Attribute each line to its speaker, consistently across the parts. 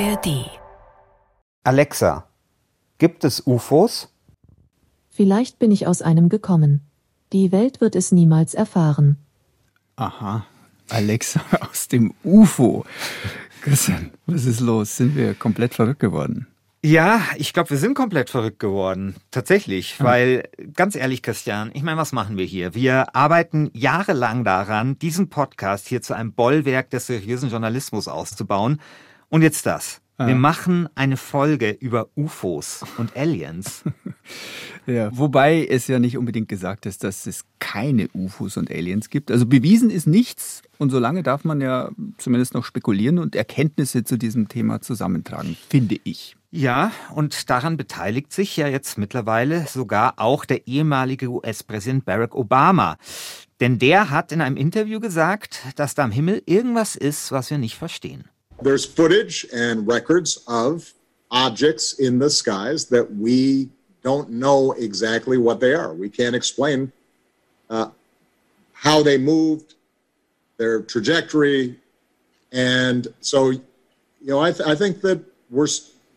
Speaker 1: ARD.
Speaker 2: Alexa, gibt es UFOs?
Speaker 3: Vielleicht bin ich aus einem gekommen. Die Welt wird es niemals erfahren.
Speaker 4: Aha, Alexa aus dem UFO. Christian, was ist los? Sind wir komplett verrückt geworden?
Speaker 2: Ja, ich glaube, wir sind komplett verrückt geworden. Tatsächlich.
Speaker 4: Ja.
Speaker 2: Weil, ganz ehrlich, Christian, ich meine, was machen wir hier? Wir arbeiten jahrelang daran, diesen Podcast hier zu einem Bollwerk des seriösen Journalismus auszubauen. Und jetzt das.
Speaker 4: Ah.
Speaker 2: Wir machen eine Folge über UFOs und Aliens.
Speaker 4: Ja. Wobei es ja nicht unbedingt gesagt ist, dass es keine UFOs und Aliens gibt. Also bewiesen ist nichts und solange darf man ja zumindest noch spekulieren und Erkenntnisse zu diesem Thema zusammentragen, finde ich.
Speaker 2: Ja, und daran beteiligt sich ja jetzt mittlerweile sogar auch der ehemalige US-Präsident Barack Obama. Denn der hat in einem Interview gesagt, dass da am Himmel irgendwas ist, was wir nicht verstehen.
Speaker 5: There's footage and records of objects in the skies that we don't know exactly what they are. We can't explain uh, how they moved, their trajectory, and so you know I, th- I think that we're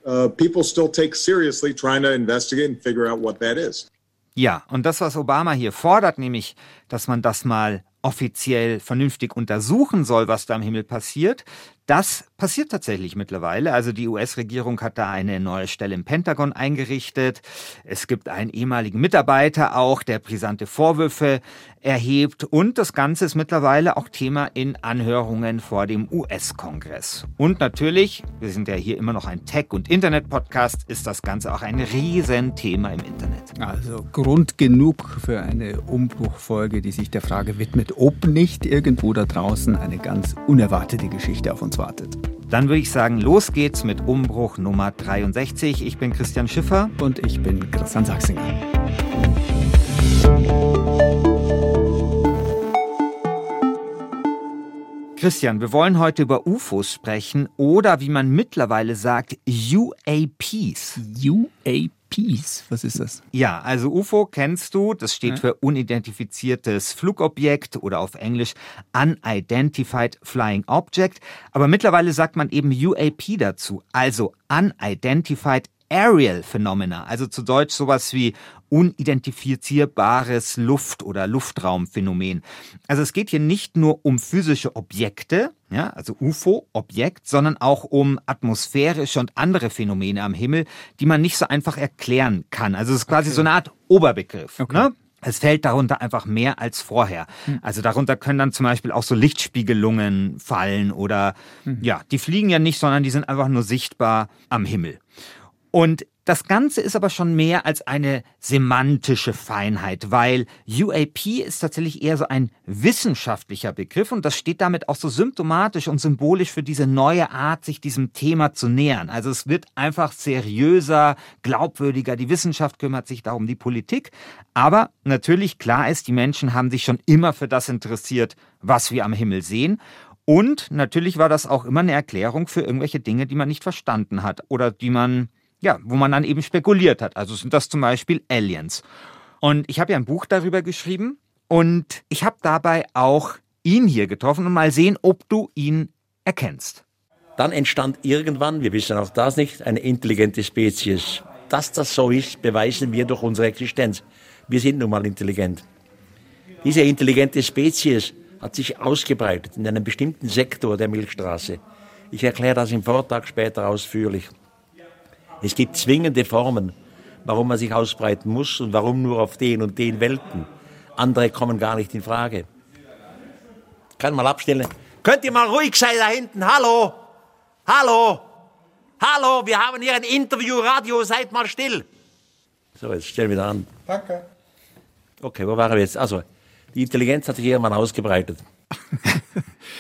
Speaker 5: uh, people still take seriously trying to investigate and figure out what that is.
Speaker 2: Ja, und das, was Obama hier fordert, nämlich, dass man das mal offiziell vernünftig untersuchen soll, was da am Himmel passiert, das passiert tatsächlich mittlerweile. Also die US-Regierung hat da eine neue Stelle im Pentagon eingerichtet. Es gibt einen ehemaligen Mitarbeiter auch, der brisante Vorwürfe erhebt. Und das Ganze ist mittlerweile auch Thema in Anhörungen vor dem US-Kongress. Und natürlich, wir sind ja hier immer noch ein Tech- und Internet-Podcast, ist das Ganze auch ein Riesenthema im Internet.
Speaker 4: Also Grund genug für eine Umbruchfolge, die sich der Frage widmet, ob nicht irgendwo da draußen eine ganz unerwartete Geschichte auf uns wartet.
Speaker 2: Dann würde ich sagen, los geht's mit Umbruch Nummer 63. Ich bin Christian Schiffer.
Speaker 4: Und ich bin Christian Sachsinger.
Speaker 2: Christian, wir wollen heute über UFOs sprechen oder wie man mittlerweile sagt, UAPs.
Speaker 4: UAPs, was ist das?
Speaker 2: Ja, also UFO kennst du, das steht für unidentifiziertes Flugobjekt oder auf Englisch Unidentified Flying Object. Aber mittlerweile sagt man eben UAP dazu, also Unidentified Aerial Phenomena, also zu Deutsch sowas wie unidentifizierbares Luft- oder Luftraumphänomen. Also es geht hier nicht nur um physische Objekte, ja, also UFO-Objekt, sondern auch um atmosphärische und andere Phänomene am Himmel, die man nicht so einfach erklären kann. Also es ist quasi so eine Art Oberbegriff.
Speaker 4: Okay.
Speaker 2: Ne? Es fällt darunter einfach mehr als vorher. Also darunter können dann zum Beispiel auch so Lichtspiegelungen fallen oder ja, die fliegen ja nicht, sondern die sind einfach nur sichtbar am Himmel. Und das Ganze ist aber schon mehr als eine semantische Feinheit, weil UAP ist tatsächlich eher so ein wissenschaftlicher Begriff und das steht damit auch so symptomatisch und symbolisch für diese neue Art, sich diesem Thema zu nähern. Also es wird einfach seriöser, glaubwürdiger, die Wissenschaft kümmert sich darum, die Politik. Aber natürlich klar ist, die Menschen haben sich schon immer für das interessiert, was wir am Himmel sehen. Und natürlich war das auch immer eine Erklärung für irgendwelche Dinge, die man nicht verstanden hat oder die man ja, wo man dann eben spekuliert hat. Also sind das zum Beispiel Aliens. Und ich habe ja ein Buch darüber geschrieben und ich habe dabei auch ihn hier getroffen und mal sehen, ob du ihn erkennst.
Speaker 6: Dann entstand irgendwann, wir wissen auch das nicht, eine intelligente Spezies. Dass das so ist, beweisen wir durch unsere Existenz. Wir sind nun mal intelligent. Diese intelligente Spezies hat sich ausgebreitet in einem bestimmten Sektor der Milchstraße. Ich erkläre das im Vortrag später ausführlich. Es gibt zwingende Formen, warum man sich ausbreiten muss und warum nur auf den und den Welten. Andere kommen gar nicht in Frage. Kann mal abstellen. Könnt ihr mal ruhig sein da hinten? Hallo? Hallo? Hallo, wir haben hier ein Interview, Radio, seid mal still. So, jetzt stellen wir wieder an.
Speaker 5: Danke.
Speaker 6: Okay, wo waren wir jetzt? Also, die Intelligenz hat sich irgendwann ausgebreitet.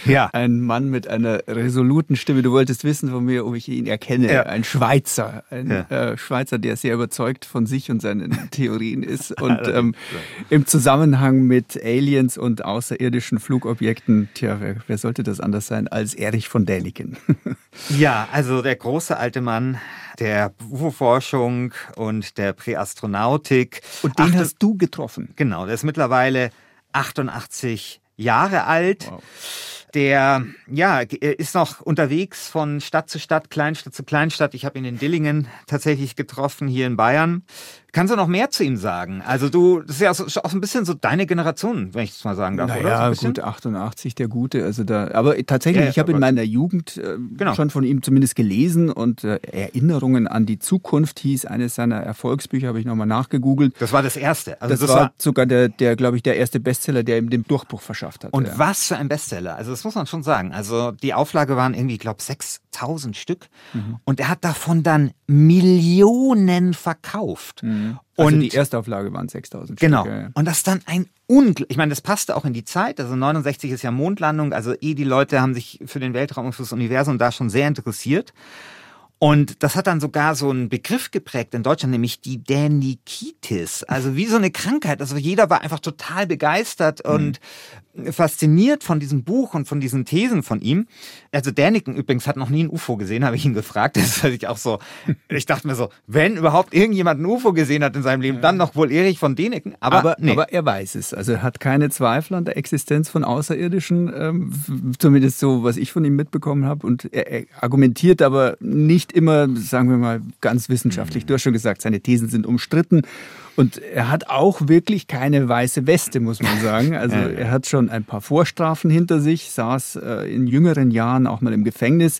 Speaker 2: Ja.
Speaker 4: Ein Mann mit einer resoluten Stimme. Du wolltest wissen von mir, ob ich ihn erkenne.
Speaker 2: Ja.
Speaker 4: Ein Schweizer. Ein
Speaker 2: Ja.
Speaker 4: äh, Schweizer, der sehr überzeugt von sich und seinen Theorien ist. Und ähm, im Zusammenhang mit Aliens und außerirdischen Flugobjekten, tja, wer, wer sollte das anders sein als Erich von Däniken?
Speaker 2: Ja, also der große alte Mann der UFO-Forschung und der Präastronautik.
Speaker 4: Und den
Speaker 2: Acht-
Speaker 4: hast du getroffen.
Speaker 2: Genau, der ist mittlerweile 88 Jahre alt.
Speaker 4: Wow.
Speaker 2: Der ja, ist noch unterwegs von Stadt zu Stadt, Kleinstadt zu Kleinstadt. Ich habe ihn in Dillingen tatsächlich getroffen, hier in Bayern. Kannst du noch mehr zu ihm sagen? Also du, das ist ja auch, auch ein bisschen so deine Generation, wenn ich es mal sagen darf,
Speaker 4: naja,
Speaker 2: oder?
Speaker 4: So gut, 88 der Gute. Also da, aber tatsächlich, ja, ich habe in meiner Jugend äh, genau. schon von ihm zumindest gelesen und äh, Erinnerungen an die Zukunft hieß eines seiner Erfolgsbücher, habe ich nochmal nachgegoogelt.
Speaker 2: Das war das erste.
Speaker 4: Also das, das war, war, sogar der, der glaube ich, der erste Bestseller, der ihm den Durchbruch verschafft hat.
Speaker 2: Und ja. was für ein Bestseller. Also das muss man schon sagen. Also die Auflage waren irgendwie, ich glaube, 6000 Stück. Mhm. Und er hat davon dann Millionen verkauft.
Speaker 4: Mhm. Also und die Erstauflage waren 6000
Speaker 2: Genau. Stück, ja. Und das ist dann ein unglaublich, ich meine, das passte auch in die Zeit. Also 69 ist ja Mondlandung. Also eh die Leute haben sich für den Weltraum und fürs Universum da schon sehr interessiert. Und das hat dann sogar so einen Begriff geprägt in Deutschland, nämlich die Danikitis. Also wie so eine Krankheit. Also jeder war einfach total begeistert mhm. und fasziniert von diesem Buch und von diesen Thesen von ihm. Also Däniken übrigens hat noch nie ein UFO gesehen, habe ich ihn gefragt. Das ist ich auch so, ich dachte mir so, wenn überhaupt irgendjemand ein UFO gesehen hat in seinem Leben, dann noch wohl Erich von Däniken. Aber,
Speaker 4: aber,
Speaker 2: nee.
Speaker 4: aber er weiß es. Also er hat keine Zweifel an der Existenz von Außerirdischen, ähm, zumindest so, was ich von ihm mitbekommen habe. Und er, er argumentiert aber nicht nicht immer, sagen wir mal, ganz wissenschaftlich. Du hast schon gesagt, seine Thesen sind umstritten. Und er hat auch wirklich keine weiße Weste, muss man sagen. Also er hat schon ein paar Vorstrafen hinter sich, saß äh, in jüngeren Jahren auch mal im Gefängnis.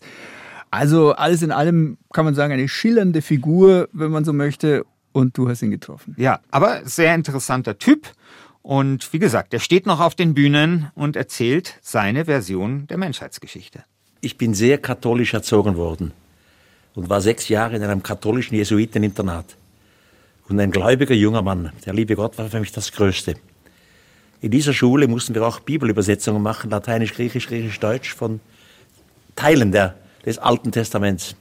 Speaker 4: Also alles in allem kann man sagen, eine schillernde Figur, wenn man so möchte. Und du hast ihn getroffen.
Speaker 2: Ja, aber sehr interessanter Typ. Und wie gesagt, er steht noch auf den Bühnen und erzählt seine Version der Menschheitsgeschichte.
Speaker 6: Ich bin sehr katholisch erzogen worden und war sechs Jahre in einem katholischen Jesuiteninternat. Und ein gläubiger junger Mann, der liebe Gott war für mich das Größte. In dieser Schule mussten wir auch Bibelübersetzungen machen, Lateinisch, Griechisch, Griechisch, Deutsch, von Teilen der, des Alten Testaments.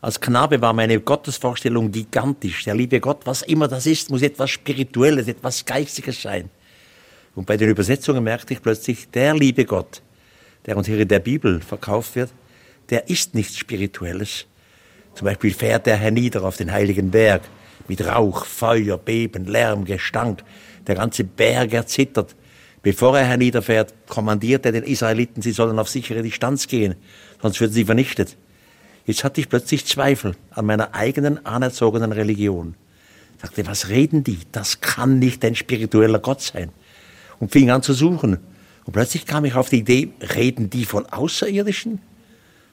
Speaker 6: Als Knabe war meine Gottesvorstellung gigantisch. Der liebe Gott, was immer das ist, muss etwas Spirituelles, etwas Geistiges sein. Und bei den Übersetzungen merkte ich plötzlich, der liebe Gott, der uns hier in der Bibel verkauft wird, der ist nichts Spirituelles, zum Beispiel fährt der hernieder auf den heiligen Berg mit Rauch, Feuer, Beben, Lärm, Gestank. Der ganze Berg erzittert. Bevor er herniederfährt, kommandiert er den Israeliten, sie sollen auf sichere Distanz gehen, sonst würden sie vernichtet. Jetzt hatte ich plötzlich Zweifel an meiner eigenen anerzogenen Religion. Ich sagte, was reden die? Das kann nicht ein spiritueller Gott sein. Und fing an zu suchen. Und plötzlich kam ich auf die Idee, reden die von Außerirdischen?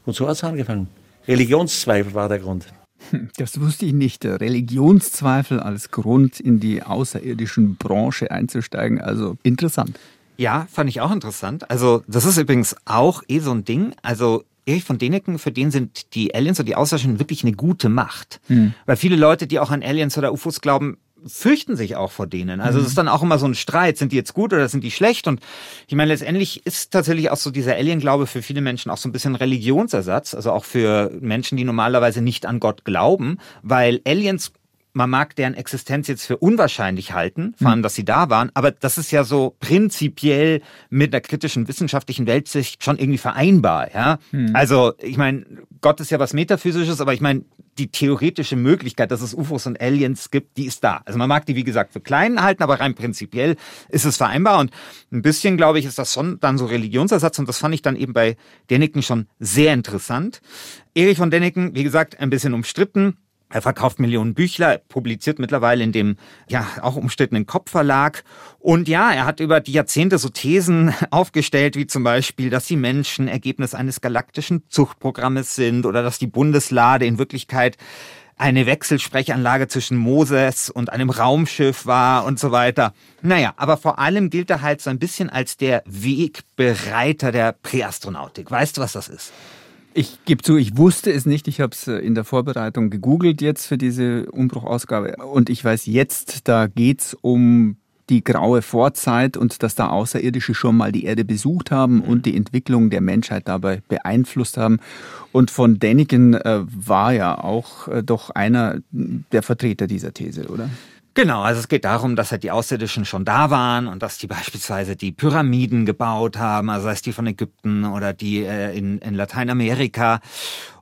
Speaker 6: Und so hat es angefangen. Religionszweifel war der Grund.
Speaker 4: Das wusste ich nicht. Religionszweifel als Grund, in die außerirdischen Branche einzusteigen. Also interessant.
Speaker 2: Ja, fand ich auch interessant. Also, das ist übrigens auch eh so ein Ding. Also, Erich von Däniken, für den sind die Aliens und die Außerirdischen wirklich eine gute Macht. Hm. Weil viele Leute, die auch an Aliens oder UFOs glauben, fürchten sich auch vor denen. Also es mhm. ist dann auch immer so ein Streit, sind die jetzt gut oder sind die schlecht? Und ich meine, letztendlich ist tatsächlich auch so dieser Alien-Glaube für viele Menschen auch so ein bisschen Religionsersatz, also auch für Menschen, die normalerweise nicht an Gott glauben, weil Aliens man mag deren Existenz jetzt für unwahrscheinlich halten, vor allem, mhm. dass sie da waren, aber das ist ja so prinzipiell mit der kritischen wissenschaftlichen Weltsicht schon irgendwie vereinbar, ja. Mhm. Also, ich meine, Gott ist ja was Metaphysisches, aber ich meine, die theoretische Möglichkeit, dass es UFOs und Aliens gibt, die ist da. Also man mag die, wie gesagt, für klein halten, aber rein prinzipiell ist es vereinbar. Und ein bisschen, glaube ich, ist das schon dann so Religionsersatz. Und das fand ich dann eben bei Däniken schon sehr interessant. Erich von Däniken, wie gesagt, ein bisschen umstritten. Er verkauft Millionen Büchler, publiziert mittlerweile in dem ja auch umstrittenen Kopfverlag. Und ja, er hat über die Jahrzehnte so Thesen aufgestellt, wie zum Beispiel, dass die Menschen Ergebnis eines galaktischen Zuchtprogrammes sind oder dass die Bundeslade in Wirklichkeit eine Wechselsprechanlage zwischen Moses und einem Raumschiff war und so weiter. Naja, aber vor allem gilt er halt so ein bisschen als der Wegbereiter der Präastronautik. Weißt du, was das ist?
Speaker 4: Ich gebe zu, ich wusste es nicht. Ich habe es äh, in der Vorbereitung gegoogelt jetzt für diese Umbruchausgabe. Und ich weiß jetzt, da geht's um die graue Vorzeit und dass da Außerirdische schon mal die Erde besucht haben und mhm. die Entwicklung der Menschheit dabei beeinflusst haben. Und von Däniken äh, war ja auch äh, doch einer der Vertreter dieser These, oder?
Speaker 2: Genau, also es geht darum, dass halt die Außerirdischen schon da waren und dass die beispielsweise die Pyramiden gebaut haben, also sei es die von Ägypten oder die äh, in, in Lateinamerika.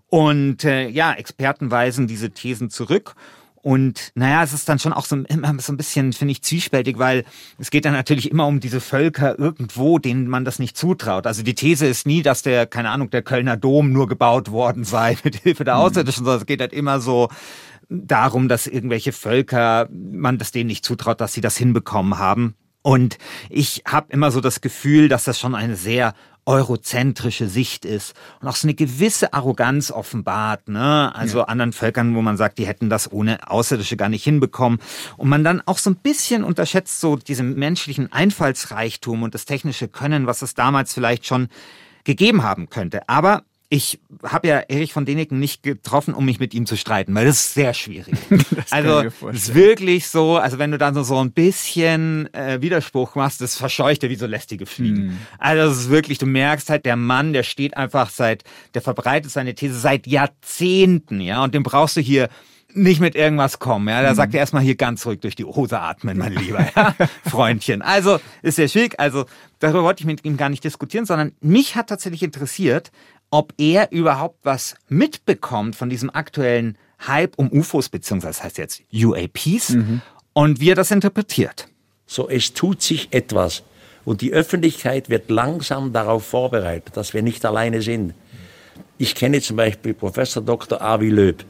Speaker 2: Und äh, ja, Experten weisen diese Thesen zurück. Und naja, es ist dann schon auch so, immer so ein bisschen, finde ich, zwiespältig, weil es geht dann natürlich immer um diese Völker irgendwo, denen man das nicht zutraut. Also die These ist nie, dass der, keine Ahnung, der Kölner Dom nur gebaut worden sei mit Hilfe der mhm. Außerirdischen, sondern es geht halt immer so darum, dass irgendwelche Völker, man das denen nicht zutraut, dass sie das hinbekommen haben. Und ich habe immer so das Gefühl, dass das schon eine sehr eurozentrische Sicht ist und auch so eine gewisse Arroganz offenbart, ne? Also ja. anderen Völkern, wo man sagt, die hätten das ohne Außerirdische gar nicht hinbekommen. Und man dann auch so ein bisschen unterschätzt so diesen menschlichen Einfallsreichtum und das technische Können, was es damals vielleicht schon gegeben haben könnte. Aber ich habe ja Erich von Deniken nicht getroffen, um mich mit ihm zu streiten, weil das ist sehr schwierig. also es ist wirklich so, also wenn du dann so, so ein bisschen äh, Widerspruch machst, das verscheucht dir wie so lästige Fliegen. Mm. Also es ist wirklich, du merkst halt, der Mann, der steht einfach seit, der verbreitet seine These seit Jahrzehnten, ja, und den brauchst du hier nicht mit irgendwas kommen. Ja, da mhm. sagt er erstmal hier ganz ruhig durch die Hose atmen, mein Lieber, ja? Freundchen. Also ist sehr schwierig. Also darüber wollte ich mit ihm gar nicht diskutieren, sondern mich hat tatsächlich interessiert, ob er überhaupt was mitbekommt von diesem aktuellen Hype um UFOs, beziehungsweise das heißt jetzt UAPs, mhm. und wie er das interpretiert.
Speaker 6: So, es tut sich etwas. Und die Öffentlichkeit wird langsam darauf vorbereitet, dass wir nicht alleine sind. Ich kenne zum Beispiel Professor Dr. Avi Löb.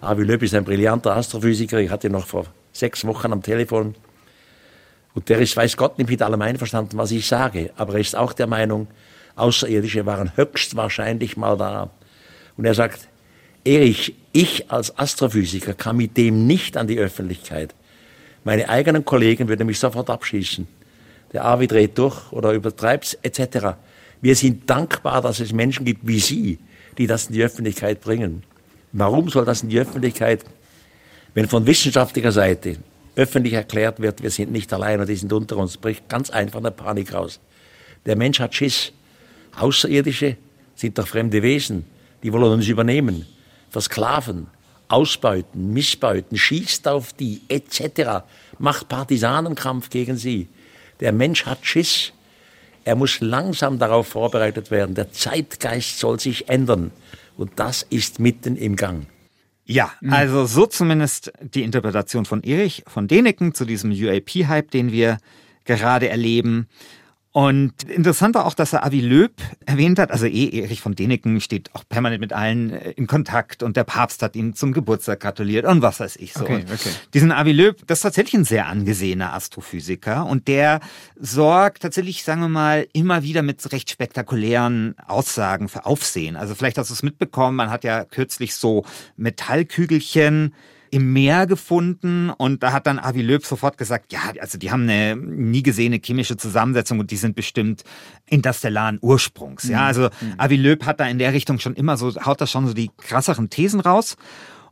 Speaker 6: Avi Löb ist ein brillanter Astrophysiker. Ich hatte ihn noch vor sechs Wochen am Telefon. Und der ist, weiß Gott, nicht mit allem einverstanden, was ich sage. Aber er ist auch der Meinung, Außerirdische waren höchstwahrscheinlich mal da. Und er sagt, Erich, ich als Astrophysiker kann mit dem nicht an die Öffentlichkeit. Meine eigenen Kollegen würden mich sofort abschießen. Der Avi dreht durch oder übertreibt etc. Wir sind dankbar, dass es Menschen gibt wie Sie, die das in die Öffentlichkeit bringen. Warum soll das in die Öffentlichkeit? Wenn von wissenschaftlicher Seite öffentlich erklärt wird, wir sind nicht allein und die sind unter uns, bricht ganz einfach eine Panik raus. Der Mensch hat Schiss. Außerirdische sind doch fremde Wesen, die wollen uns übernehmen, versklaven, ausbeuten, missbeuten, schießt auf die etc., macht Partisanenkampf gegen sie. Der Mensch hat Schiss. Er muss langsam darauf vorbereitet werden. Der Zeitgeist soll sich ändern. Und das ist mitten im Gang.
Speaker 2: Ja, mhm. also so zumindest die Interpretation von Erich von Deneken zu diesem UAP-Hype, den wir gerade erleben. Und interessant war auch, dass er Avi Löb erwähnt hat. Also eh, Erich von Däniken steht auch permanent mit allen äh, in Kontakt und der Papst hat ihn zum Geburtstag gratuliert und was weiß ich so. Okay, okay. Diesen Avi Löb, das ist tatsächlich ein sehr angesehener Astrophysiker und der sorgt tatsächlich, sagen wir mal, immer wieder mit recht spektakulären Aussagen für Aufsehen. Also vielleicht hast du es mitbekommen, man hat ja kürzlich so Metallkügelchen im Meer gefunden und da hat dann Avi Löb sofort gesagt, ja, also die haben eine nie gesehene chemische Zusammensetzung und die sind bestimmt interstellaren Ursprungs. Ja, mhm. also mhm. Avi Löb hat da in der Richtung schon immer so, haut da schon so die krasseren Thesen raus.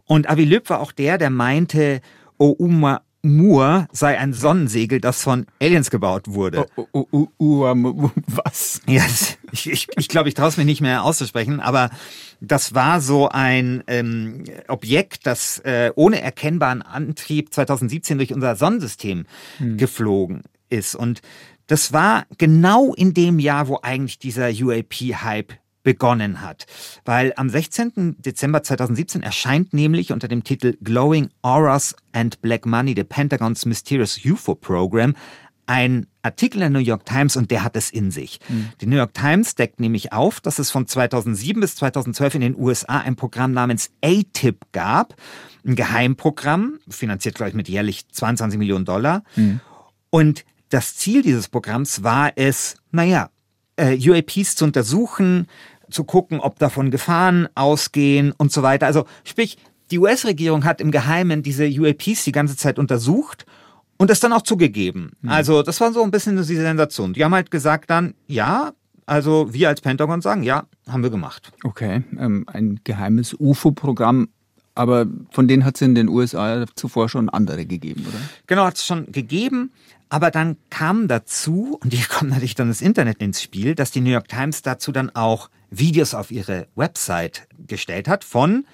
Speaker 2: Und Avi Löb war auch der, der meinte, Ouma Moore sei ein Sonnensegel, das von Aliens gebaut wurde. Oh, oh, oh, oh, was? Ja, ich, ich, ich glaube, ich traue es mir nicht mehr auszusprechen, aber das war so ein ähm, Objekt, das äh, ohne erkennbaren Antrieb 2017 durch unser Sonnensystem hm. geflogen ist. Und das war genau in dem Jahr, wo eigentlich dieser UAP-Hype begonnen hat. Weil am 16. Dezember 2017 erscheint nämlich unter dem Titel Glowing Auras and Black Money, the Pentagon's Mysterious UFO Program, ein Artikel in der New York Times und der hat es in sich. Mhm. Die New York Times deckt nämlich auf, dass es von 2007 bis 2012 in den USA ein Programm namens ATIP gab, ein Geheimprogramm, finanziert glaube ich mit jährlich 22 Millionen Dollar. Mhm. Und das Ziel dieses Programms war es, naja, äh, UAPs zu untersuchen, zu gucken, ob davon Gefahren ausgehen und so weiter. Also sprich, die US-Regierung hat im Geheimen diese UAPs die ganze Zeit untersucht und das dann auch zugegeben. Mhm. Also das war so ein bisschen diese Sensation. Die haben halt gesagt dann, ja, also wir als Pentagon sagen, ja, haben wir gemacht.
Speaker 4: Okay, ähm, ein geheimes UFO-Programm, aber von denen hat es in den USA zuvor schon andere gegeben, oder?
Speaker 2: Genau, hat es schon gegeben. Aber dann kam dazu, und hier kommt natürlich dann das Internet ins Spiel, dass die New York Times dazu dann auch Videos auf ihre Website gestellt hat von,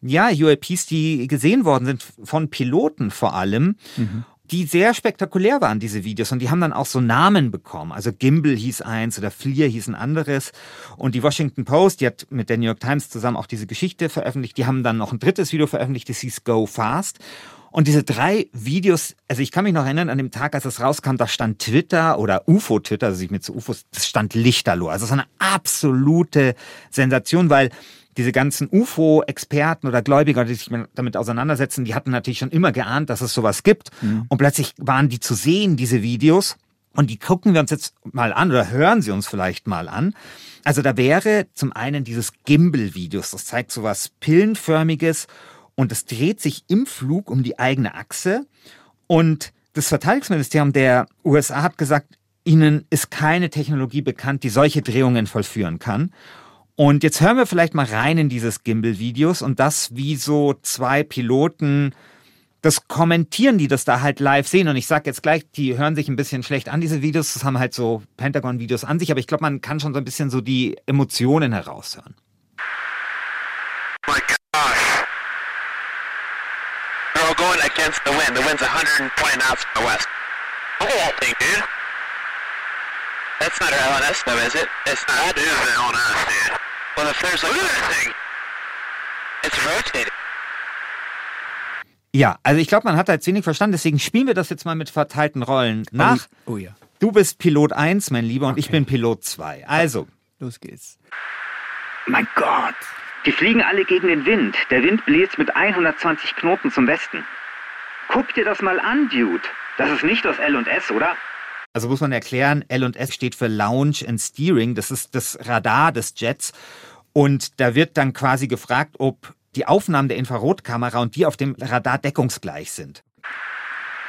Speaker 2: ja, UAPs, die gesehen worden sind, von Piloten vor allem. Mhm. die sehr spektakulär waren, diese Videos. Und die haben dann auch so Namen bekommen. Also Gimbal hieß eins oder Fleer hieß ein anderes. Und die Washington Post, die hat mit der New York Times zusammen auch diese Geschichte veröffentlicht. Die haben dann noch ein drittes Video veröffentlicht, das hieß Go Fast. Und diese drei Videos, also ich kann mich noch erinnern, an dem Tag, als es rauskam, da stand Twitter oder UFO-Twitter, also ich mit so UFOs, das stand Lichterloh. Also es ist eine absolute Sensation, weil diese ganzen UFO-Experten oder Gläubiger, die sich damit auseinandersetzen, die hatten natürlich schon immer geahnt, dass es sowas gibt. Mhm. Und plötzlich waren die zu sehen, diese Videos. Und die gucken wir uns jetzt mal an oder hören sie uns vielleicht mal an. Also da wäre zum einen dieses Gimbal-Videos. Das zeigt so was Pillenförmiges und es dreht sich im Flug um die eigene Achse. Und das Verteidigungsministerium der USA hat gesagt, ihnen ist keine Technologie bekannt, die solche Drehungen vollführen kann. Und jetzt hören wir vielleicht mal rein in dieses Gimbal-Videos und das, wie so zwei Piloten das kommentieren, die das da halt live sehen. Und ich sag jetzt gleich, die hören sich ein bisschen schlecht an, diese Videos. Das haben halt so Pentagon-Videos an sich, aber ich glaube, man kann schon so ein bisschen so die Emotionen heraushören. Oh my gosh. We're going against the wind. The wind's 120 knots from the west. Look at that thing, dude. That's not our LNS though, is it? It's not. That is the LNS, dude. Well, if there's like... Look at that thing! It's rotating. Ja, also ich glaube, man hat da jetzt wenig verstanden, deswegen spielen wir das jetzt mal mit verteilten Rollen nach.
Speaker 4: Oh, oh ja.
Speaker 2: Du bist Pilot 1, mein Lieber, und okay. ich bin Pilot 2. Also.
Speaker 4: Los geht's.
Speaker 1: Mein Gott. Die fliegen alle gegen den Wind. Der Wind bläst mit 120 Knoten zum Westen. Guck dir das mal an, Dude. Das ist nicht das L und S, oder?
Speaker 2: Also muss man erklären, L und S steht für Launch and Steering. Das ist das Radar des Jets. Und da wird dann quasi gefragt, ob die Aufnahmen der Infrarotkamera und die auf dem Radar deckungsgleich sind.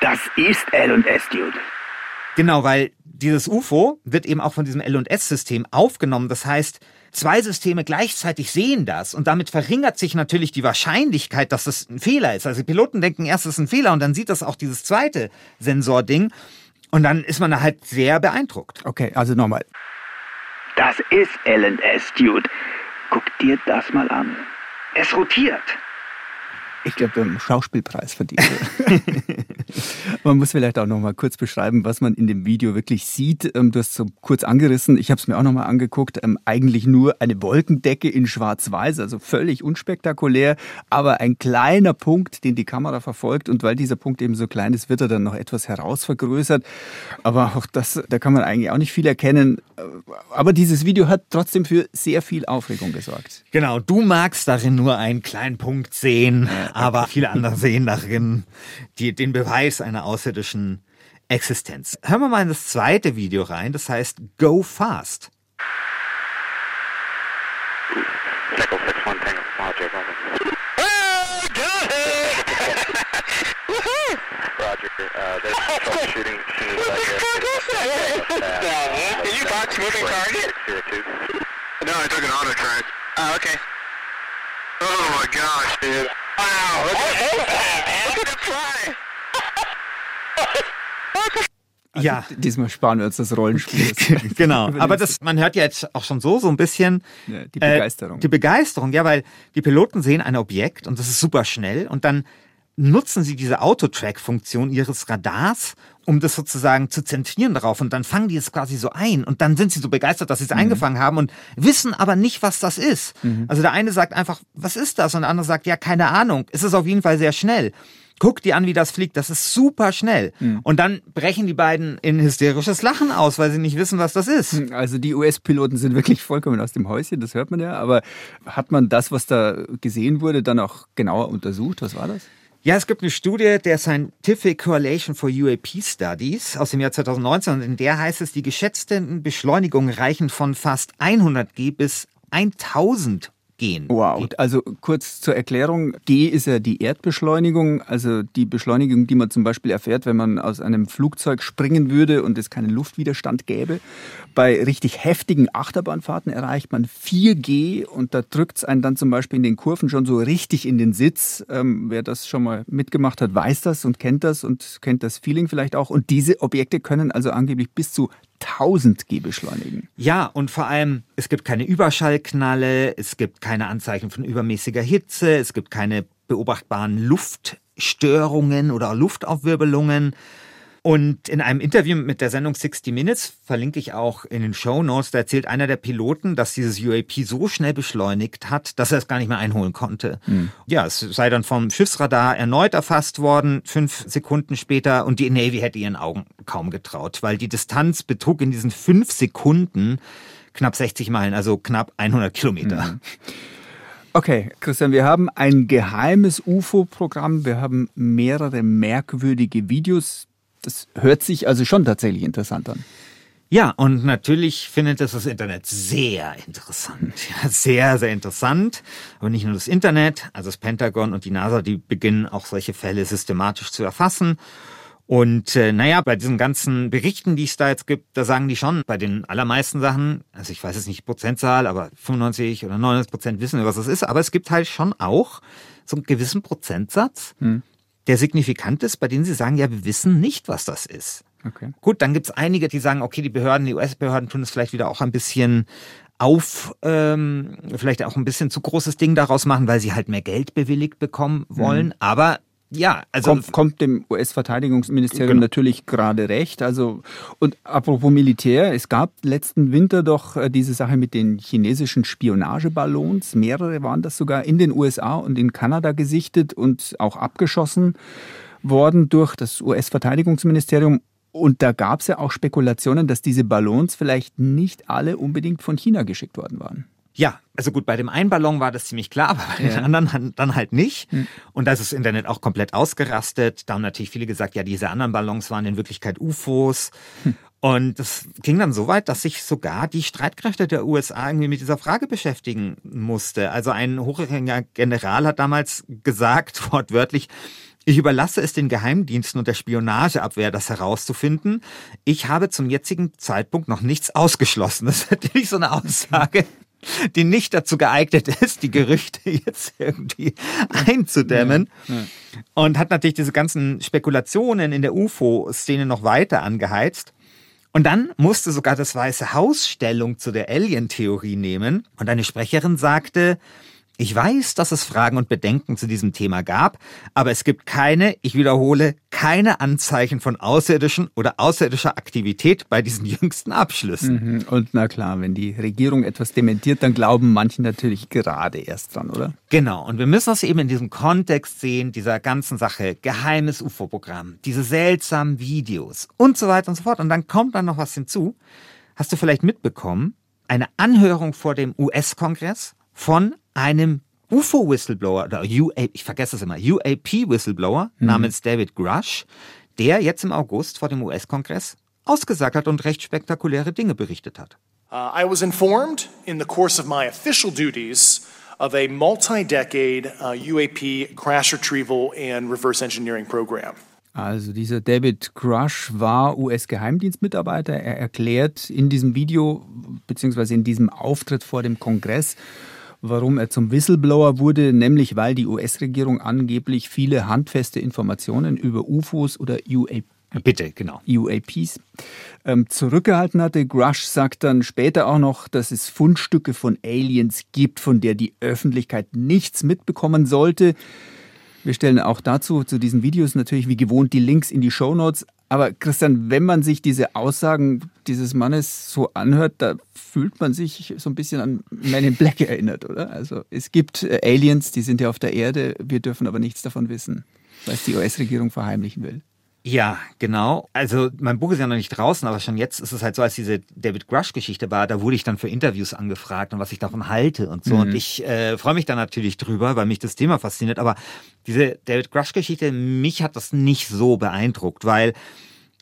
Speaker 1: Das ist L&S, Dude.
Speaker 2: Genau, weil dieses UFO wird eben auch von diesem L&S-System aufgenommen. Das heißt, zwei Systeme gleichzeitig sehen das und damit verringert sich natürlich die Wahrscheinlichkeit, dass das ein Fehler ist. Also die Piloten denken erst, es ist ein Fehler und dann sieht das auch dieses zweite Sensording und dann ist man da halt sehr beeindruckt.
Speaker 4: Okay, also nochmal.
Speaker 1: Das ist L&S, Dude. Guck dir das mal an. Es rotiert.
Speaker 4: Ich glaube, wir haben einen Schauspielpreis verdient. man muss vielleicht auch noch mal kurz beschreiben, was man in dem Video wirklich sieht. Ähm, du hast so kurz angerissen. Ich habe es mir auch noch mal angeguckt. Ähm, eigentlich nur eine Wolkendecke in Schwarz-Weiß, also völlig unspektakulär, aber ein kleiner Punkt, den die Kamera verfolgt. Und weil dieser Punkt eben so klein ist, wird er dann noch etwas herausvergrößert. Aber auch das, da kann man eigentlich auch nicht viel erkennen. Aber dieses Video hat trotzdem für sehr viel Aufregung gesorgt.
Speaker 2: Genau. Du magst darin nur einen kleinen Punkt sehen aber viele andere sehen darin die, den Beweis einer außerirdischen Existenz. Hören wir mal in das zweite Video rein, das heißt Go Fast. Roger, uh, there's troubleshooting as soon as I get Did you box moving target? No, I took an auto track. Oh, okay. Oh my gosh, dude. Wow, look at, that, look at it fly.
Speaker 4: Also ja. Diesmal sparen wir uns das Rollenspiel.
Speaker 2: genau. Aber das, man hört ja jetzt auch schon so, so ein bisschen.
Speaker 4: Ja, die Begeisterung.
Speaker 2: Äh, die Begeisterung, ja, weil die Piloten sehen ein Objekt und das ist super schnell und dann nutzen sie diese Autotrack-Funktion ihres Radars, um das sozusagen zu zentrieren darauf. Und dann fangen die es quasi so ein. Und dann sind sie so begeistert, dass sie es mhm. eingefangen haben und wissen aber nicht, was das ist. Mhm. Also der eine sagt einfach, was ist das? Und der andere sagt, ja, keine Ahnung. Es ist auf jeden Fall sehr schnell. Guck dir an, wie das fliegt. Das ist super schnell. Mhm. Und dann brechen die beiden in hysterisches Lachen aus, weil sie nicht wissen, was das ist. Hm,
Speaker 4: also die US-Piloten sind wirklich vollkommen aus dem Häuschen, das hört man ja. Aber hat man das, was da gesehen wurde, dann auch genauer untersucht? Was war das?
Speaker 2: Ja, es gibt eine Studie der Scientific Correlation for UAP Studies aus dem Jahr 2019 und in der heißt es, die geschätzten Beschleunigungen reichen von fast 100 G bis 1000 gehen.
Speaker 4: Wow. Also kurz zur Erklärung. G ist ja die Erdbeschleunigung, also die Beschleunigung, die man zum Beispiel erfährt, wenn man aus einem Flugzeug springen würde und es keinen Luftwiderstand gäbe. Bei richtig heftigen Achterbahnfahrten erreicht man 4G und da drückt es einen dann zum Beispiel in den Kurven schon so richtig in den Sitz. Ähm, wer das schon mal mitgemacht hat, weiß das und kennt das und kennt das Feeling vielleicht auch. Und diese Objekte können also angeblich bis zu 1000 G beschleunigen.
Speaker 2: Ja, und vor allem, es gibt keine Überschallknalle, es gibt keine Anzeichen von übermäßiger Hitze, es gibt keine beobachtbaren Luft Störungen oder Luftaufwirbelungen. Und in einem Interview mit der Sendung 60 Minutes, verlinke ich auch in den Show Notes, da erzählt einer der Piloten, dass dieses UAP so schnell beschleunigt hat, dass er es gar nicht mehr einholen konnte. Mhm. Ja, es sei dann vom Schiffsradar erneut erfasst worden, fünf Sekunden später, und die Navy hätte ihren Augen kaum getraut, weil die Distanz betrug in diesen fünf Sekunden knapp 60 Meilen, also knapp 100 Kilometer. Mhm.
Speaker 4: Okay, Christian, wir haben ein geheimes UFO-Programm, wir haben mehrere merkwürdige Videos. Das hört sich also schon tatsächlich interessant an.
Speaker 2: Ja, und natürlich findet es das Internet sehr interessant. Ja, sehr, sehr interessant. Aber nicht nur das Internet, also das Pentagon und die NASA, die beginnen auch solche Fälle systematisch zu erfassen. Und äh, naja, bei diesen ganzen Berichten, die es da jetzt gibt, da sagen die schon, bei den allermeisten Sachen, also ich weiß jetzt nicht die Prozentzahl, aber 95 oder 99 Prozent wissen, was das ist, aber es gibt halt schon auch so einen gewissen Prozentsatz, hm. Der signifikant ist, bei denen sie sagen, ja, wir wissen nicht, was das ist. Okay. Gut, dann gibt's einige, die sagen, okay, die Behörden, die US-Behörden tun es vielleicht wieder auch ein bisschen auf, ähm, vielleicht auch ein bisschen zu großes Ding daraus machen, weil sie halt mehr Geld bewilligt bekommen wollen. Mhm. Aber ja, also
Speaker 4: kommt, kommt dem US-Verteidigungsministerium genau. natürlich gerade recht. Also und apropos Militär, es gab letzten Winter doch äh, diese Sache mit den chinesischen Spionageballons. Mehrere waren das sogar in den USA und in Kanada gesichtet und auch abgeschossen worden durch das US-Verteidigungsministerium. Und da gab es ja auch Spekulationen, dass diese Ballons vielleicht nicht alle unbedingt von China geschickt worden waren.
Speaker 2: Ja, also gut, bei dem einen Ballon war das ziemlich klar, aber bei ja. den anderen dann halt nicht. Hm. Und da ist das Internet auch komplett ausgerastet. Da haben natürlich viele gesagt, ja, diese anderen Ballons waren in Wirklichkeit UFOs. Hm. Und das ging dann so weit, dass sich sogar die Streitkräfte der USA irgendwie mit dieser Frage beschäftigen musste. Also ein hochrangiger General hat damals gesagt, wortwörtlich, ich überlasse es den Geheimdiensten und der Spionageabwehr, das herauszufinden. Ich habe zum jetzigen Zeitpunkt noch nichts ausgeschlossen. Das ist natürlich so eine Aussage, die nicht dazu geeignet ist, die Gerüchte jetzt irgendwie einzudämmen. Ja, ja. Und hat natürlich diese ganzen Spekulationen in der UFO-Szene noch weiter angeheizt. Und dann musste sogar das Weiße Haus Stellung zu der Alien-Theorie nehmen. Und eine Sprecherin sagte, ich weiß, dass es Fragen und Bedenken zu diesem Thema gab, aber es gibt keine, ich wiederhole, keine Anzeichen von außerirdischen oder außerirdischer Aktivität bei diesen jüngsten Abschlüssen.
Speaker 4: Mhm. Und na klar, wenn die Regierung etwas dementiert, dann glauben manche natürlich gerade erst dran, oder?
Speaker 2: Genau. Und wir müssen das eben in diesem Kontext sehen, dieser ganzen Sache, geheimes UFO-Programm, diese seltsamen Videos und so weiter und so fort. Und dann kommt dann noch was hinzu. Hast du vielleicht mitbekommen? Eine Anhörung vor dem US-Kongress von einem UFO-Whistleblower, oder UAP, ich vergesse es immer, UAP-Whistleblower mhm. namens David Grush, der jetzt im August vor dem US-Kongress ausgesagt hat und recht spektakuläre Dinge berichtet hat.
Speaker 7: Uh, I was informed in the course of my official duties of a multi-decade uh, UAP crash retrieval and reverse engineering program.
Speaker 4: Also dieser David Grush war US-Geheimdienstmitarbeiter. Er erklärt in diesem Video beziehungsweise in diesem Auftritt vor dem Kongress, warum er zum Whistleblower wurde, nämlich weil die US-Regierung angeblich viele handfeste Informationen über UFOs oder UAP
Speaker 2: Bitte, genau.
Speaker 4: UAPs ähm, zurückgehalten hatte. Grush sagt dann später auch noch, dass es Fundstücke von Aliens gibt, von der die Öffentlichkeit nichts mitbekommen sollte. Wir stellen auch dazu, zu diesen Videos natürlich wie gewohnt die Links in die Show Notes. Aber Christian, wenn man sich diese Aussagen dieses Mannes so anhört, da fühlt man sich so ein bisschen an Men in Black erinnert, oder? Also es gibt äh, Aliens, die sind ja auf der Erde, wir dürfen aber nichts davon wissen, weil die US-Regierung verheimlichen will.
Speaker 2: Ja, genau. Also mein Buch ist ja noch nicht draußen, aber schon jetzt ist es halt so, als diese David Grush-Geschichte war, da wurde ich dann für Interviews angefragt und was ich davon halte und so. Mhm. Und ich äh, freue mich da natürlich drüber, weil mich das Thema fasziniert. Aber diese David Grush-Geschichte, mich hat das nicht so beeindruckt, weil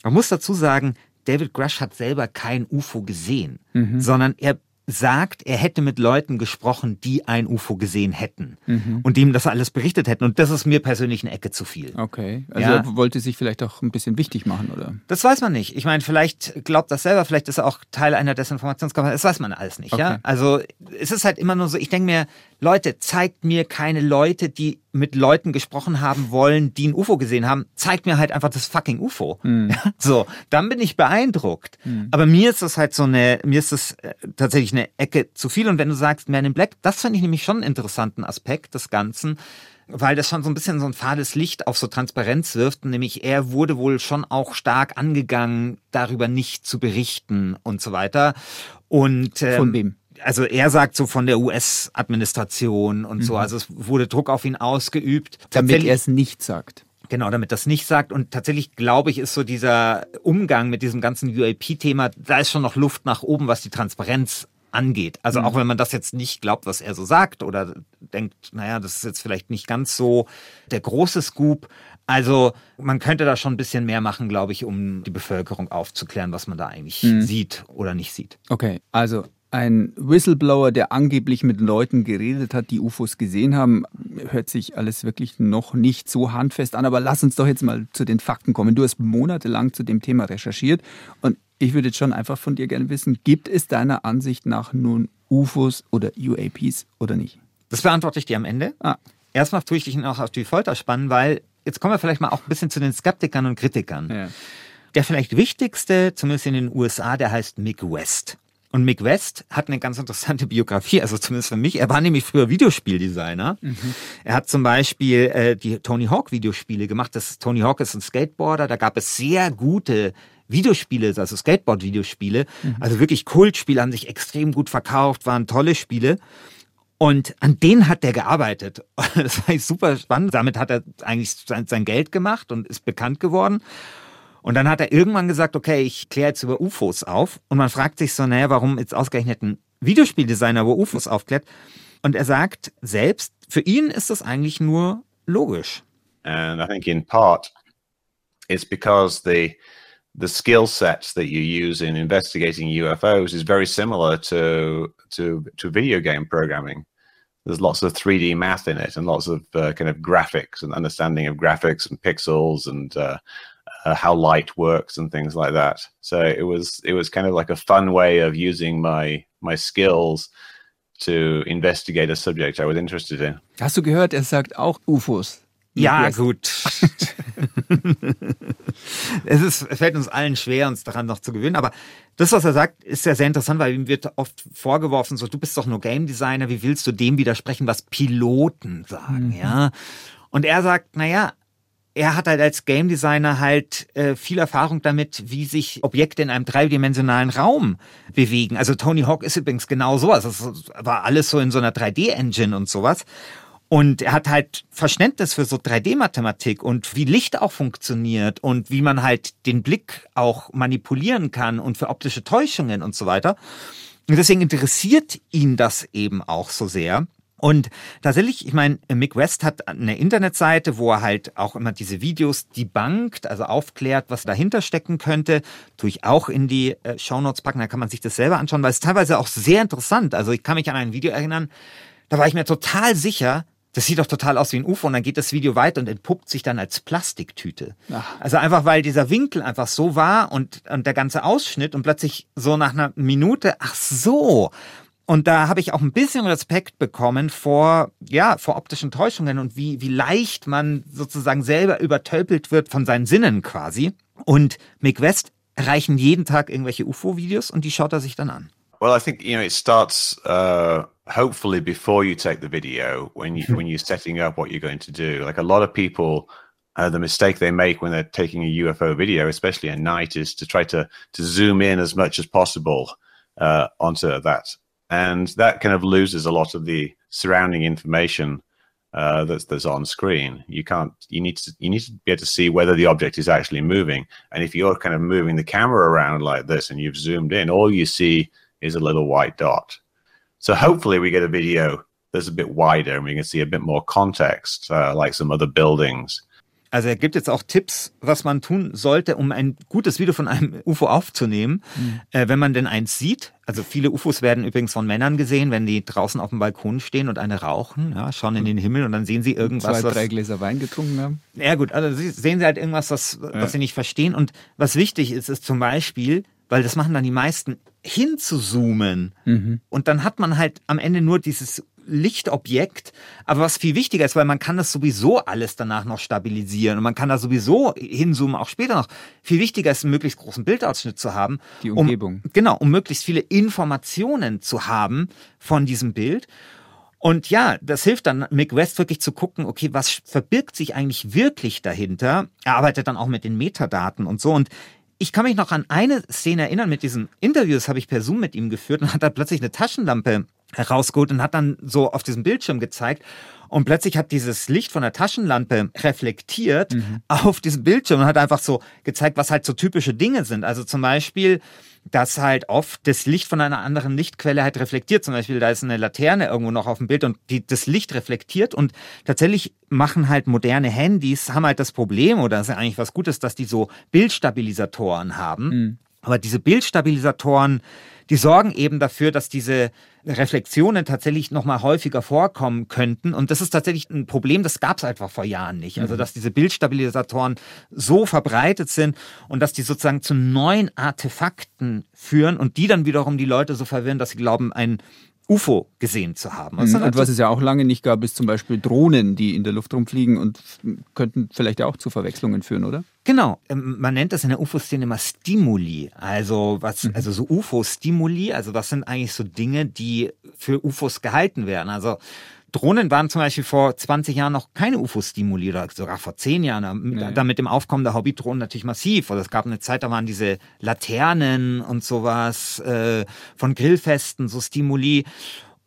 Speaker 2: man muss dazu sagen, David Grush hat selber kein UFO gesehen, mhm. sondern er sagt, er hätte mit Leuten gesprochen, die ein UFO gesehen hätten mhm. und die ihm das alles berichtet hätten. Und das ist mir persönlich eine Ecke zu viel.
Speaker 4: Okay. Also ja. er wollte sich vielleicht auch ein bisschen wichtig machen, oder?
Speaker 2: Das weiß man nicht. Ich meine, vielleicht glaubt das selber, vielleicht ist er auch Teil einer Desinformationskampagne. Das weiß man alles nicht. Okay. Ja? Also es ist halt immer nur so, ich denke mir, Leute, zeigt mir keine Leute, die mit Leuten gesprochen haben wollen, die ein UFO gesehen haben. Zeigt mir halt einfach das fucking UFO. Mhm. So, dann bin ich beeindruckt. Mhm. Aber mir ist das halt so eine, mir ist das äh, tatsächlich eine Ecke zu viel. Und wenn du sagst Man in Black, das finde ich nämlich schon einen interessanten Aspekt des Ganzen weil das schon so ein bisschen so ein fades Licht auf so Transparenz wirft. Nämlich er wurde wohl schon auch stark angegangen, darüber nicht zu berichten und so weiter. Und
Speaker 4: ähm, von wem?
Speaker 2: also er sagt so von der US-Administration und mhm. so, also es wurde Druck auf ihn ausgeübt.
Speaker 4: Damit er es nicht sagt.
Speaker 2: Genau, damit das nicht sagt. Und tatsächlich glaube ich, ist so dieser Umgang mit diesem ganzen UAP-Thema, da ist schon noch Luft nach oben, was die Transparenz angeht. Also mhm. auch wenn man das jetzt nicht glaubt, was er so sagt oder denkt, naja, das ist jetzt vielleicht nicht ganz so der große Scoop. Also man könnte da schon ein bisschen mehr machen, glaube ich, um die Bevölkerung aufzuklären, was man da eigentlich mhm. sieht oder nicht sieht.
Speaker 4: Okay, also ein Whistleblower, der angeblich mit Leuten geredet hat, die UFOs gesehen haben, hört sich alles wirklich noch nicht so handfest an. Aber lass uns doch jetzt mal zu den Fakten kommen. Du hast monatelang zu dem Thema recherchiert und ich würde jetzt schon einfach von dir gerne wissen, gibt es deiner Ansicht nach nun UFOs oder UAPs oder nicht?
Speaker 2: Das beantworte ich dir am Ende. Ah. Erstmal tue ich dich noch auf die Folter spannen, weil jetzt kommen wir vielleicht mal auch ein bisschen zu den Skeptikern und Kritikern. Ja. Der vielleicht wichtigste, zumindest in den USA, der heißt Mick West. Und Mick West hat eine ganz interessante Biografie, also zumindest für mich. Er war nämlich früher Videospieldesigner. Mhm. Er hat zum Beispiel äh, die Tony Hawk Videospiele gemacht. Das Tony Hawk ist ein Skateboarder. Da gab es sehr gute Videospiele, also Skateboard-Videospiele. Mhm. Also wirklich Kultspiele, haben sich extrem gut verkauft, waren tolle Spiele. Und an denen hat er gearbeitet. Das war super spannend. Damit hat er eigentlich sein Geld gemacht und ist bekannt geworden. Und dann hat er irgendwann gesagt, okay, ich kläre jetzt über UFOs auf. Und man fragt sich so, naja, warum jetzt ausgerechnet ein Videospieldesigner über UFOs aufklärt? Und er sagt selbst, für ihn ist das eigentlich nur logisch.
Speaker 8: And I think in part it's because the the skill sets that you use in investigating UFOs is very similar to to to video game programming. There's lots of 3D math in it and lots of uh, kind of graphics and understanding of graphics and pixels and uh, uh, how light works and things like that. So it was it was kind of like a fun way of using my my skills to investigate a subject I was interested in.
Speaker 4: Hast du gehört, er sagt auch UFOs.
Speaker 2: Ja, gut. es, ist, es fällt uns allen schwer, uns daran noch zu gewöhnen. Aber das, was er sagt, ist ja sehr interessant, weil ihm wird oft vorgeworfen, so, du bist doch nur Game Designer, wie willst du dem widersprechen, was Piloten sagen, mhm. ja? Und er sagt, naja, er hat halt als Game Designer halt äh, viel Erfahrung damit, wie sich Objekte in einem dreidimensionalen Raum bewegen. Also Tony Hawk ist übrigens genau sowas. Das war alles so in so einer 3D-Engine und sowas. Und er hat halt Verständnis für so 3D-Mathematik und wie Licht auch funktioniert und wie man halt den Blick auch manipulieren kann und für optische Täuschungen und so weiter. Und deswegen interessiert ihn das eben auch so sehr. Und tatsächlich, ich meine, Mick West hat eine Internetseite, wo er halt auch immer diese Videos debunked, also aufklärt, was dahinter stecken könnte. Tue ich auch in die äh, Shownotes packen, da kann man sich das selber anschauen, weil es teilweise auch sehr interessant. Also ich kann mich an ein Video erinnern, da war ich mir total sicher, das sieht doch total aus wie ein UFO und dann geht das Video weiter und entpuppt sich dann als Plastiktüte. Ach. Also einfach, weil dieser Winkel einfach so war und, und der ganze Ausschnitt und plötzlich so nach einer Minute, ach so, und da habe ich auch ein bisschen Respekt bekommen vor, ja, vor optischen Täuschungen und wie, wie leicht man sozusagen selber übertölpelt wird von seinen Sinnen quasi. Und Mick West erreichen jeden Tag irgendwelche UFO-Videos und die schaut er sich dann an.
Speaker 8: Well, I think, you know, it starts uh, hopefully before you take the video, when, you, when you're setting up what you're going to do. Like a lot of people, uh, the mistake they make when they're taking a UFO video, especially at night, is to try to, to zoom in as much as possible uh, onto that and that kind of loses a lot of the surrounding information uh, that's that's on screen. You can't. You need to. You need to be able to see whether the object is actually moving. And if you're kind of moving the camera around like this, and you've zoomed in, all you see is a little white dot. So hopefully, we get a video that's a bit wider, and we can see a bit more context, uh, like some other buildings.
Speaker 2: Also er gibt jetzt auch Tipps, was man tun sollte, um ein gutes Video von einem UFO aufzunehmen, mhm. äh, wenn man denn eins sieht. Also viele UFOs werden übrigens von Männern gesehen, wenn die draußen auf dem Balkon stehen und eine rauchen, ja, schauen in den Himmel und dann sehen sie irgendwas.
Speaker 4: Zwei, drei Gläser Wein getrunken haben.
Speaker 2: Ja gut, also sehen sie halt irgendwas, was, ja. was sie nicht verstehen. Und was wichtig ist, ist zum Beispiel, weil das machen dann die meisten, hinzuzoomen. Mhm. Und dann hat man halt am Ende nur dieses Lichtobjekt. Aber was viel wichtiger ist, weil man kann das sowieso alles danach noch stabilisieren und man kann da sowieso hinzoomen, auch später noch. Viel wichtiger ist, einen möglichst großen Bildausschnitt zu haben.
Speaker 4: Die Umgebung.
Speaker 2: Um, genau, um möglichst viele Informationen zu haben von diesem Bild. Und ja, das hilft dann Mick West wirklich zu gucken, okay, was verbirgt sich eigentlich wirklich dahinter? Er arbeitet dann auch mit den Metadaten und so. Und ich kann mich noch an eine Szene erinnern mit diesem Interview, das habe ich per Zoom mit ihm geführt und hat da plötzlich eine Taschenlampe herausgeholt und hat dann so auf diesem Bildschirm gezeigt. Und plötzlich hat dieses Licht von der Taschenlampe reflektiert mhm. auf diesem Bildschirm und hat einfach so gezeigt, was halt so typische Dinge sind. Also zum Beispiel, dass halt oft das Licht von einer anderen Lichtquelle halt reflektiert. Zum Beispiel, da ist eine Laterne irgendwo noch auf dem Bild und die, das Licht reflektiert und tatsächlich machen halt moderne Handys, haben halt das Problem, oder das ist ja eigentlich was Gutes, dass die so Bildstabilisatoren haben. Mhm. Aber diese Bildstabilisatoren, die sorgen eben dafür, dass diese Reflexionen tatsächlich noch mal häufiger vorkommen könnten. Und das ist tatsächlich ein Problem, das gab es einfach vor Jahren nicht. Also, mhm. dass diese Bildstabilisatoren so verbreitet sind und dass die sozusagen zu neuen Artefakten führen und die dann wiederum die Leute so verwirren, dass sie glauben, ein UFO gesehen zu haben.
Speaker 4: Also und was es ja auch lange nicht gab, ist zum Beispiel Drohnen, die in der Luft rumfliegen und könnten vielleicht auch zu Verwechslungen führen, oder?
Speaker 2: Genau. Ähm, man nennt das in der UFO-Szene immer Stimuli. Also was, mhm. also so UFO-Stimuli, also was sind eigentlich so Dinge, die für UFOs gehalten werden? Also Drohnen waren zum Beispiel vor 20 Jahren noch keine UFO-Stimuli oder sogar vor 10 Jahren. Nee. Da mit dem Aufkommen der Hobbydrohnen natürlich massiv. Oder es gab eine Zeit, da waren diese Laternen und sowas äh, von Grillfesten, so Stimuli.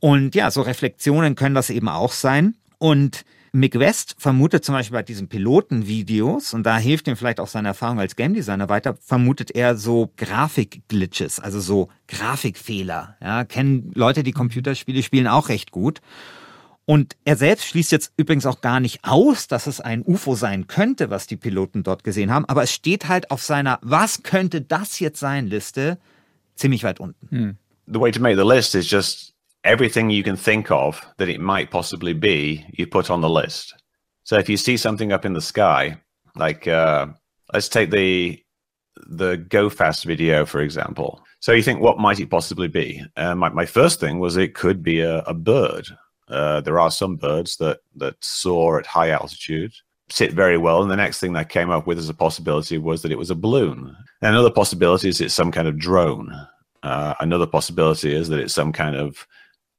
Speaker 2: Und ja, so Reflexionen können das eben auch sein. Und Mick West vermutet zum Beispiel bei diesen Pilotenvideos, und da hilft ihm vielleicht auch seine Erfahrung als Game Designer weiter, vermutet er so Grafikglitches, also so Grafikfehler. Ja, kennen Leute, die Computerspiele spielen, auch recht gut. Und er selbst schließt jetzt übrigens auch gar nicht aus, dass es ein UFO sein könnte, was die Piloten dort gesehen haben, aber es steht halt auf seiner Was könnte das jetzt sein Liste ziemlich weit unten.
Speaker 8: Hmm. The way to make the list is just everything you can think of that it might possibly be, you put on the list. So if you see something up in the sky, like uh, let's take the the Go Fast video, for example. So you think, what might it possibly be? Uh, my, my first thing was it could be a, a bird. Uh, there are some birds that that soar at high altitude, sit very well. And the next thing that came up with as a possibility was that it was a balloon. And another possibility is it's some kind of drone. Uh, another possibility is that it's some kind of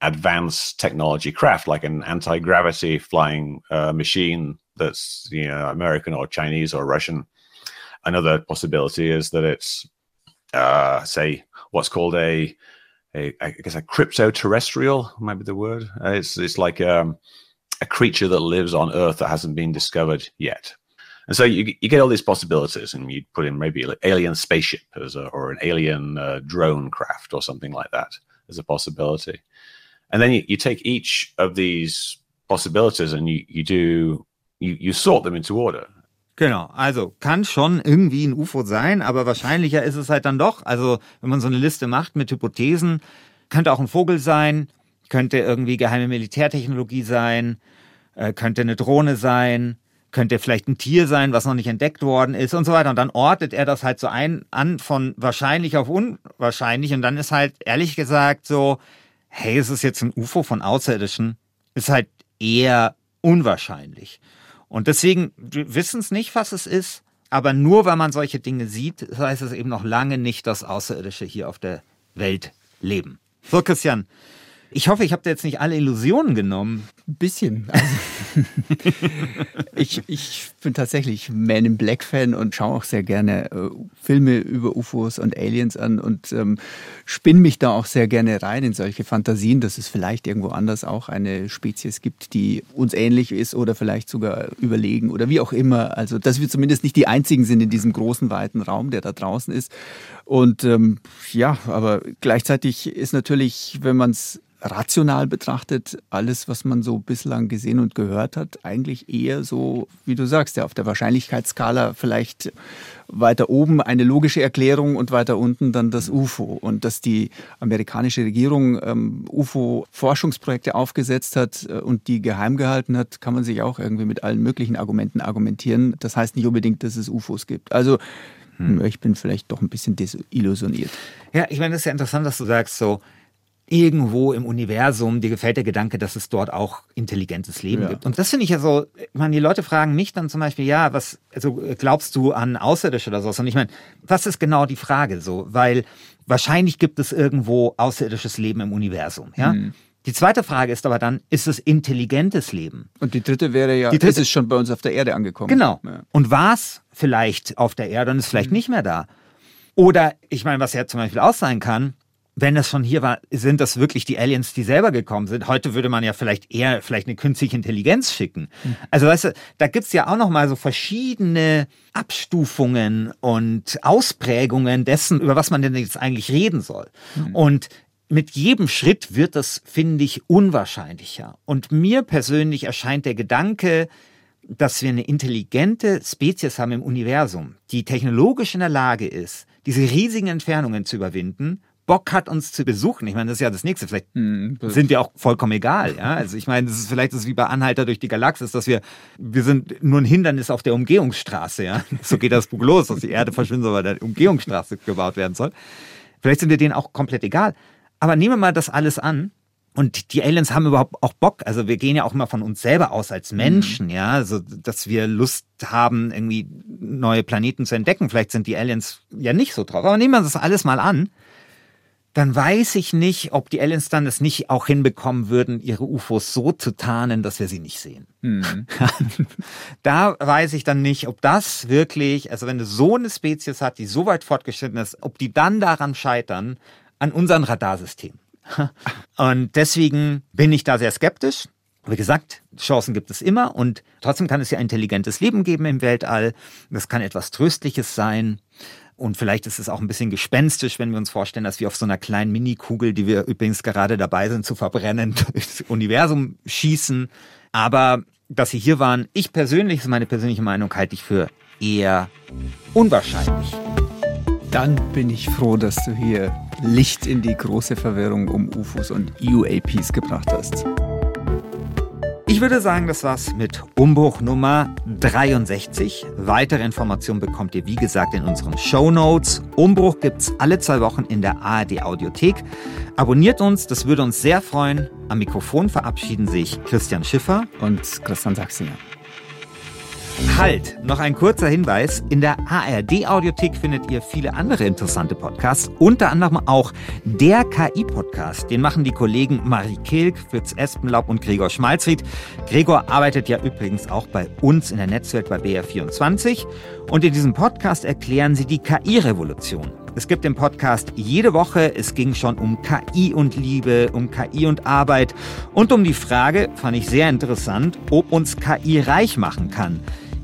Speaker 8: advanced technology craft, like an anti gravity flying uh, machine that's you know American or Chinese or Russian. Another possibility is that it's uh, say what's called a a, I guess a crypto terrestrial might be the word. Uh, it's it's like um, a creature that lives on Earth that hasn't been discovered yet. And so you, you get all these possibilities, and you put in maybe an alien spaceship as a, or an alien uh, drone craft or something like that as a possibility. And then you, you take each of these possibilities and you, you do you, you sort them into order.
Speaker 2: Genau, also kann schon irgendwie ein UFO sein, aber wahrscheinlicher ist es halt dann doch. Also wenn man so eine Liste macht mit Hypothesen, könnte auch ein Vogel sein, könnte irgendwie geheime Militärtechnologie sein, äh, könnte eine Drohne sein, könnte vielleicht ein Tier sein, was noch nicht entdeckt worden ist und so weiter. Und dann ortet er das halt so ein an von wahrscheinlich auf unwahrscheinlich. Und dann ist halt ehrlich gesagt so, hey, es ist jetzt ein UFO von Außerirdischen, ist halt eher unwahrscheinlich. Und deswegen wissen es nicht, was es ist, aber nur weil man solche Dinge sieht, heißt es eben noch lange nicht, dass Außerirdische hier auf der Welt leben. So, Christian, ich hoffe, ich habe dir jetzt nicht alle Illusionen genommen.
Speaker 4: Bisschen. Also, ich, ich bin tatsächlich Man in Black Fan und schaue auch sehr gerne äh, Filme über UFOs und Aliens an und ähm, spinne mich da auch sehr gerne rein in solche Fantasien, dass es vielleicht irgendwo anders auch eine Spezies gibt, die uns ähnlich ist oder vielleicht sogar überlegen oder wie auch immer. Also, dass wir zumindest nicht die einzigen sind in diesem großen, weiten Raum, der da draußen ist. Und ähm, ja, aber gleichzeitig ist natürlich, wenn man es rational betrachtet, alles, was man so bislang gesehen und gehört hat, eigentlich eher so, wie du sagst, ja, auf der Wahrscheinlichkeitsskala vielleicht weiter oben eine logische Erklärung und weiter unten dann das UFO. Und dass die amerikanische Regierung ähm, UFO-Forschungsprojekte aufgesetzt hat äh, und die geheim gehalten hat, kann man sich auch irgendwie mit allen möglichen Argumenten argumentieren. Das heißt nicht unbedingt, dass es UFOs gibt. Also hm. ich bin vielleicht doch ein bisschen desillusioniert.
Speaker 2: Ja, ich meine, das ist ja interessant, dass du sagst so, irgendwo im Universum, dir gefällt der Gedanke, dass es dort auch intelligentes Leben ja. gibt. Und das finde ich ja so, ich meine, die Leute fragen mich dann zum Beispiel, ja, was, also glaubst du an Außerirdische oder sowas? Und ich meine, was ist genau die Frage so? Weil wahrscheinlich gibt es irgendwo außerirdisches Leben im Universum, ja? Mhm. Die zweite Frage ist aber dann, ist es intelligentes Leben?
Speaker 4: Und die dritte wäre ja, die dritte, ist es schon bei uns auf der Erde angekommen?
Speaker 2: Genau. Ja. Und war es vielleicht auf der Erde und ist vielleicht mhm. nicht mehr da? Oder, ich meine, was ja zum Beispiel auch sein kann, wenn das schon hier war, sind das wirklich die Aliens, die selber gekommen sind? Heute würde man ja vielleicht eher vielleicht eine künstliche Intelligenz schicken. Mhm. Also weißt du, da gibt's ja auch noch mal so verschiedene Abstufungen und Ausprägungen dessen, über was man denn jetzt eigentlich reden soll. Mhm. Und mit jedem Schritt wird das, finde ich, unwahrscheinlicher. Und mir persönlich erscheint der Gedanke, dass wir eine intelligente Spezies haben im Universum, die technologisch in der Lage ist, diese riesigen Entfernungen zu überwinden, Bock hat, uns zu besuchen. Ich meine, das ist ja das Nächste. Vielleicht hm, sind wir auch vollkommen egal. Ja? Also ich meine, das ist vielleicht das ist wie bei Anhalter durch die Galaxis, dass wir, wir sind nur ein Hindernis auf der Umgehungsstraße. Ja? So geht das Buch los, dass die Erde verschwindet, weil eine Umgehungsstraße gebaut werden soll. Vielleicht sind wir denen auch komplett egal. Aber nehmen wir mal das alles an. Und die Aliens haben überhaupt auch Bock. Also wir gehen ja auch immer von uns selber aus als Menschen, mhm. ja. Also, dass wir Lust haben, irgendwie neue Planeten zu entdecken. Vielleicht sind die Aliens ja nicht so drauf. Aber nehmen wir das alles mal an. Dann weiß ich nicht, ob die Aliens dann es nicht auch hinbekommen würden, ihre UFOs so zu tarnen, dass wir sie nicht sehen. Mhm. da weiß ich dann nicht, ob das wirklich, also wenn du so eine Spezies hat, die so weit fortgeschritten ist, ob die dann daran scheitern, an unserem Radarsystem. Und deswegen bin ich da sehr skeptisch. Wie gesagt, Chancen gibt es immer und trotzdem kann es ja intelligentes Leben geben im Weltall. Das kann etwas Tröstliches sein. Und vielleicht ist es auch ein bisschen gespenstisch, wenn wir uns vorstellen, dass wir auf so einer kleinen Minikugel, die wir übrigens gerade dabei sind zu verbrennen, durchs Universum schießen. Aber dass sie hier waren, ich persönlich, ist meine persönliche Meinung, halte ich für eher unwahrscheinlich.
Speaker 4: Dann bin ich froh, dass du hier Licht in die große Verwirrung um UFOs und UAPs gebracht hast.
Speaker 2: Ich würde sagen, das war's mit Umbruch Nummer 63. Weitere Informationen bekommt ihr, wie gesagt, in unseren Show Notes. Umbruch gibt's alle zwei Wochen in der ARD Audiothek. Abonniert uns, das würde uns sehr freuen. Am Mikrofon verabschieden sich Christian Schiffer
Speaker 4: und Christian Sachsinger.
Speaker 2: Halt, noch ein kurzer Hinweis. In der ARD-Audiothek findet ihr viele andere interessante Podcasts, unter anderem auch der KI-Podcast. Den machen die Kollegen Marie Kilk, Fritz Espenlaub und Gregor Schmalzried. Gregor arbeitet ja übrigens auch bei uns in der Netzwelt bei BR24. Und in diesem Podcast erklären sie die KI-Revolution. Es gibt den Podcast jede Woche. Es ging schon um KI und Liebe, um KI und Arbeit und um die Frage, fand ich sehr interessant, ob uns KI reich machen kann.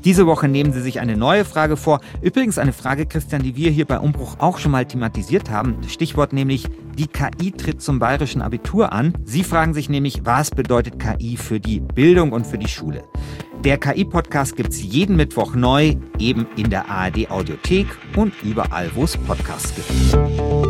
Speaker 2: Diese Woche nehmen Sie sich eine neue Frage vor. Übrigens eine Frage, Christian, die wir hier bei Umbruch auch schon mal thematisiert haben. Stichwort nämlich, die KI tritt zum bayerischen Abitur an. Sie fragen sich nämlich, was bedeutet KI für die Bildung und für die Schule? Der KI-Podcast gibt es jeden Mittwoch neu, eben in der ARD Audiothek und überall, wo es Podcasts gibt.